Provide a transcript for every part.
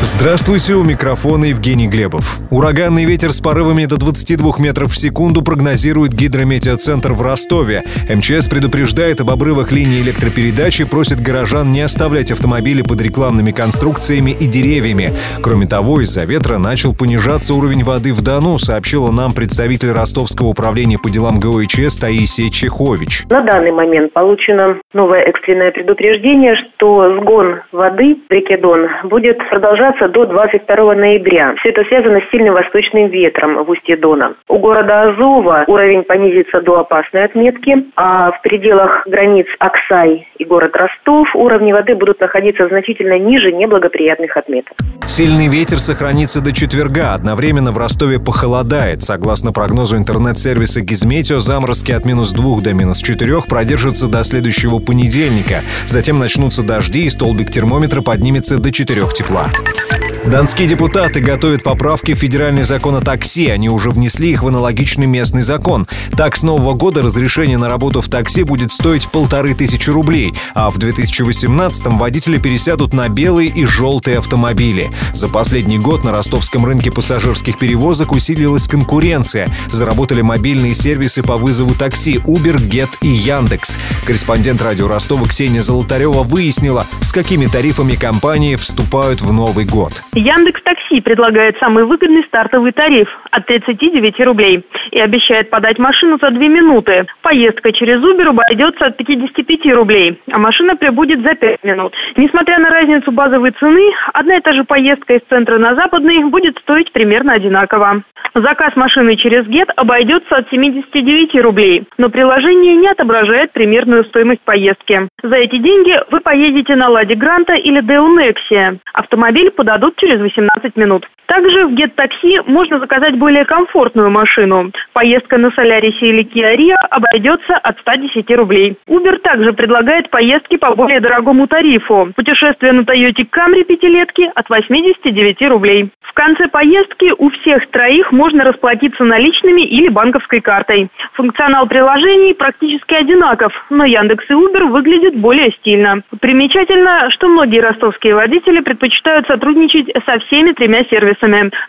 Здравствуйте, у микрофона Евгений Глебов. Ураганный ветер с порывами до 22 метров в секунду прогнозирует гидрометеоцентр в Ростове. МЧС предупреждает об обрывах линии электропередачи, просит горожан не оставлять автомобили под рекламными конструкциями и деревьями. Кроме того, из-за ветра начал понижаться уровень воды в Дону, сообщила нам представитель Ростовского управления по делам ГОИЧС Таисия Чехович. На данный момент получено новое экстренное предупреждение, что сгон воды в реке Дон будет продолжаться продолжаться до 22 ноября. Все это связано с сильным восточным ветром в устье Дона. У города Азова уровень понизится до опасной отметки, а в пределах границ Аксай и город Ростов уровни воды будут находиться значительно ниже неблагоприятных отметок. Сильный ветер сохранится до четверга. Одновременно в Ростове похолодает. Согласно прогнозу интернет-сервиса Гизметео, заморозки от минус 2 до минус 4 продержатся до следующего понедельника. Затем начнутся дожди, и столбик термометра поднимется до 4 тепла. Донские депутаты готовят поправки в федеральный закон о такси. Они уже внесли их в аналогичный местный закон. Так, с нового года разрешение на работу в такси будет стоить полторы тысячи рублей, а в 2018-м водители пересядут на белые и желтые автомобили. За последний год на ростовском рынке пассажирских перевозок усилилась конкуренция. Заработали мобильные сервисы по вызову такси Uber, Get и Яндекс. Корреспондент радио Ростова Ксения Золотарева выяснила, с какими тарифами компании вступают в Новый год. Яндекс Такси предлагает самый выгодный стартовый тариф от 39 рублей и обещает подать машину за 2 минуты. Поездка через Uber обойдется от 55 рублей, а машина прибудет за 5 минут. Несмотря на разницу базовой цены, одна и та же поездка из центра на западный будет стоить примерно одинаково. Заказ машины через Get обойдется от 79 рублей, но приложение не отображает примерную стоимость поездки. За эти деньги вы поедете на Ладе Гранта или Deo Nexia. Автомобиль подадут через 18 минут. Также в Taxi можно заказать более комфортную машину. Поездка на Солярисе или Rio обойдется от 110 рублей. Uber также предлагает поездки по более дорогому тарифу. Путешествие на Toyota Camry пятилетки от 89 рублей. В конце поездки у всех троих можно расплатиться наличными или банковской картой. Функционал приложений практически одинаков, но Яндекс и Uber выглядят более стильно. Примечательно, что многие ростовские водители предпочитают сотрудничать со всеми тремя сервисами.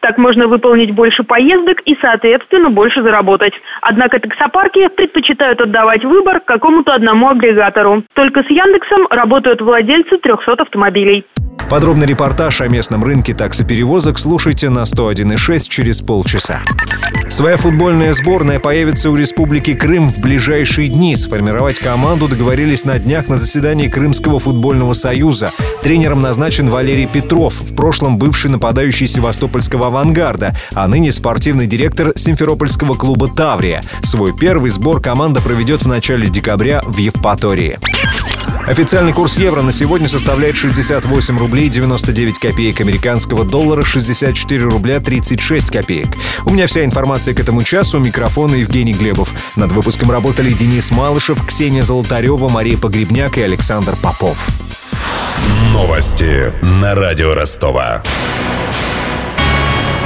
Так можно выполнить больше поездок и, соответственно, больше заработать. Однако таксопарки предпочитают отдавать выбор какому-то одному агрегатору. Только с Яндексом работают владельцы 300 автомобилей. Подробный репортаж о местном рынке таксоперевозок слушайте на 101.6 через полчаса. Своя футбольная сборная появится у Республики Крым в ближайшие дни. Сформировать команду договорились на днях на заседании Крымского футбольного союза. Тренером назначен Валерий Петров, в прошлом бывший нападающий Севастопольского «Авангарда», а ныне спортивный директор Симферопольского клуба «Таврия». Свой первый сбор команда проведет в начале декабря в Евпатории. Официальный курс евро на сегодня составляет 68 рублей 99 копеек американского доллара, 64 рубля 36 копеек. У меня вся информация к этому часу. У микрофона Евгений Глебов. Над выпуском работали Денис Малышев, Ксения Золотарева, Мария Погребняк и Александр Попов. Новости на радио Ростова.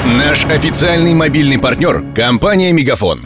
Наш официальный мобильный партнер – компания «Мегафон».